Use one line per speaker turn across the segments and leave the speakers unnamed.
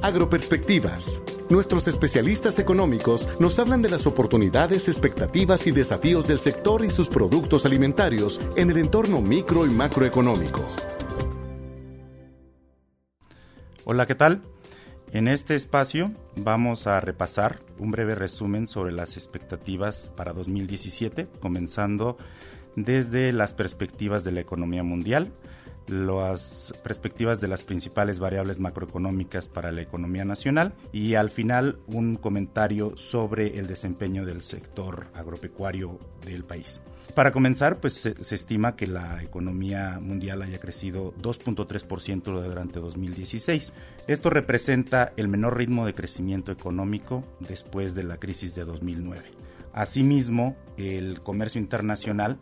Agroperspectivas. Nuestros especialistas económicos nos hablan de las oportunidades, expectativas y desafíos del sector y sus productos alimentarios en el entorno micro y macroeconómico.
Hola, ¿qué tal? En este espacio vamos a repasar un breve resumen sobre las expectativas para 2017, comenzando desde las perspectivas de la economía mundial, las perspectivas de las principales variables macroeconómicas para la economía nacional y al final un comentario sobre el desempeño del sector agropecuario del país. Para comenzar, pues se, se estima que la economía mundial haya crecido 2.3% durante 2016. Esto representa el menor ritmo de crecimiento económico después de la crisis de 2009. Asimismo, el comercio internacional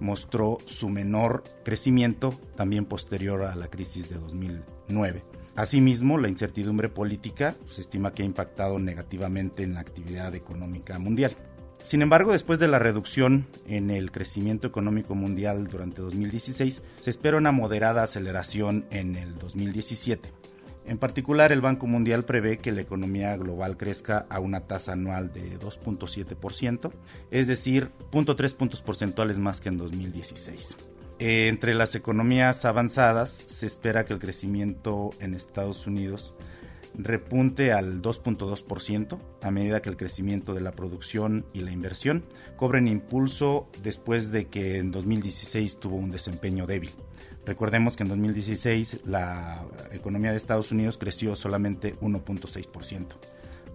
mostró su menor crecimiento también posterior a la crisis de 2009. Asimismo, la incertidumbre política se estima que ha impactado negativamente en la actividad económica mundial. Sin embargo, después de la reducción en el crecimiento económico mundial durante 2016, se espera una moderada aceleración en el 2017. En particular, el Banco Mundial prevé que la economía global crezca a una tasa anual de 2.7%, es decir, 0.3 puntos porcentuales más que en 2016. Entre las economías avanzadas se espera que el crecimiento en Estados Unidos repunte al 2.2% a medida que el crecimiento de la producción y la inversión cobren impulso después de que en 2016 tuvo un desempeño débil. Recordemos que en 2016 la economía de Estados Unidos creció solamente 1.6%.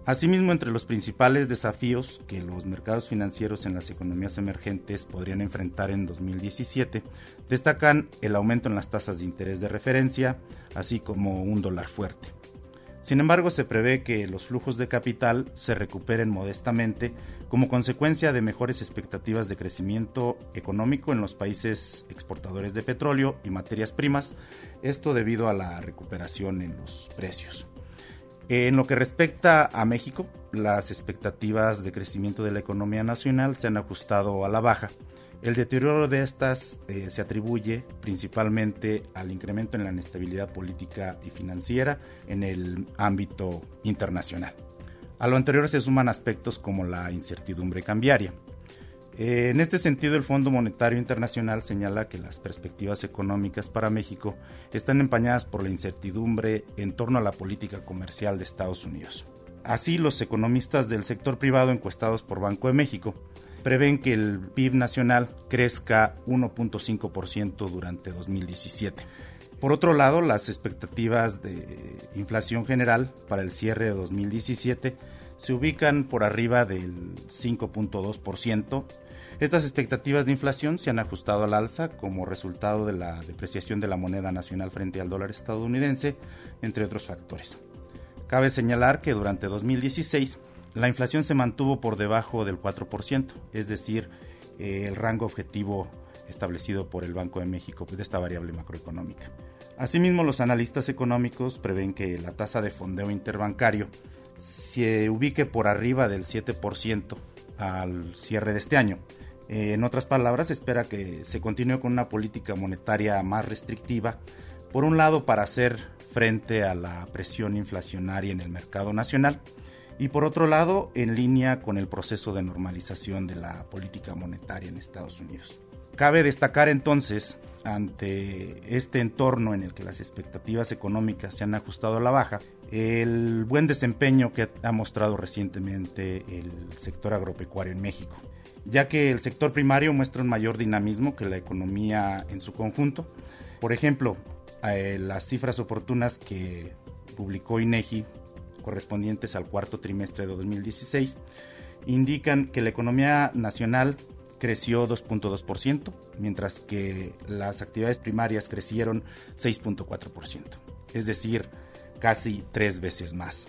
Asimismo, entre los principales desafíos que los mercados financieros en las economías emergentes podrían enfrentar en 2017 destacan el aumento en las tasas de interés de referencia, así como un dólar fuerte. Sin embargo, se prevé que los flujos de capital se recuperen modestamente como consecuencia de mejores expectativas de crecimiento económico en los países exportadores de petróleo y materias primas, esto debido a la recuperación en los precios. En lo que respecta a México, las expectativas de crecimiento de la economía nacional se han ajustado a la baja, el deterioro de estas eh, se atribuye principalmente al incremento en la inestabilidad política y financiera en el ámbito internacional. A lo anterior se suman aspectos como la incertidumbre cambiaria. Eh, en este sentido, el Fondo Monetario Internacional señala que las perspectivas económicas para México están empañadas por la incertidumbre en torno a la política comercial de Estados Unidos. Así, los economistas del sector privado encuestados por Banco de México prevén que el PIB nacional crezca 1.5% durante 2017. Por otro lado, las expectativas de inflación general para el cierre de 2017 se ubican por arriba del 5.2%. Estas expectativas de inflación se han ajustado al alza como resultado de la depreciación de la moneda nacional frente al dólar estadounidense, entre otros factores. Cabe señalar que durante 2016 la inflación se mantuvo por debajo del 4%, es decir, eh, el rango objetivo establecido por el Banco de México de esta variable macroeconómica. Asimismo, los analistas económicos prevén que la tasa de fondeo interbancario se ubique por arriba del 7% al cierre de este año. Eh, en otras palabras, espera que se continúe con una política monetaria más restrictiva, por un lado para hacer frente a la presión inflacionaria en el mercado nacional y por otro lado en línea con el proceso de normalización de la política monetaria en Estados Unidos. Cabe destacar entonces, ante este entorno en el que las expectativas económicas se han ajustado a la baja, el buen desempeño que ha mostrado recientemente el sector agropecuario en México, ya que el sector primario muestra un mayor dinamismo que la economía en su conjunto. Por ejemplo, eh, las cifras oportunas que publicó INEGI correspondientes al cuarto trimestre de 2016 indican que la economía nacional creció 2.2%, mientras que las actividades primarias crecieron 6.4%, es decir, casi tres veces más.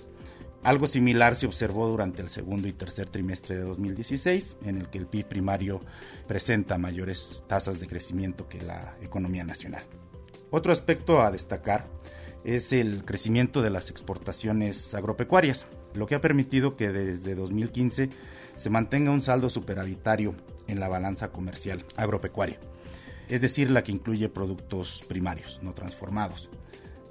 Algo similar se observó durante el segundo y tercer trimestre de 2016, en el que el PIB primario presenta mayores tasas de crecimiento que la economía nacional. Otro aspecto a destacar es el crecimiento de las exportaciones agropecuarias, lo que ha permitido que desde 2015 se mantenga un saldo superavitario en la balanza comercial agropecuaria, es decir, la que incluye productos primarios, no transformados.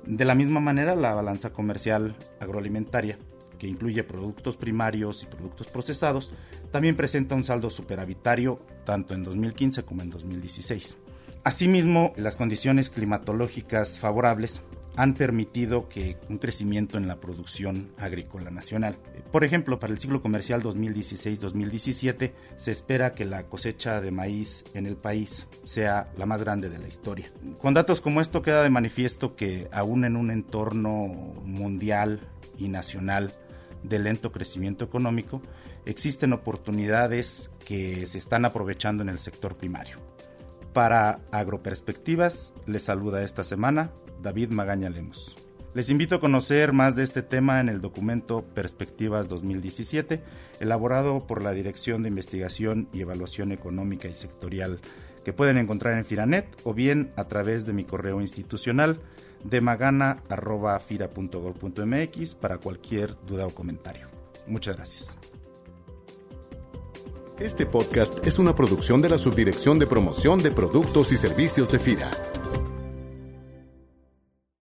De la misma manera, la balanza comercial agroalimentaria, que incluye productos primarios y productos procesados, también presenta un saldo superavitario tanto en 2015 como en 2016. Asimismo, las condiciones climatológicas favorables han permitido que un crecimiento en la producción agrícola nacional. Por ejemplo, para el ciclo comercial 2016-2017 se espera que la cosecha de maíz en el país sea la más grande de la historia. Con datos como esto queda de manifiesto que aún en un entorno mundial y nacional de lento crecimiento económico, existen oportunidades que se están aprovechando en el sector primario. Para Agroperspectivas, les saluda esta semana David Magaña Lemos. Les invito a conocer más de este tema en el documento Perspectivas 2017, elaborado por la Dirección de Investigación y Evaluación Económica y Sectorial, que pueden encontrar en Firanet o bien a través de mi correo institucional de magana.fira.gov.mx para cualquier duda o comentario. Muchas gracias.
Este podcast es una producción de la Subdirección de Promoción de Productos y Servicios de FIRA.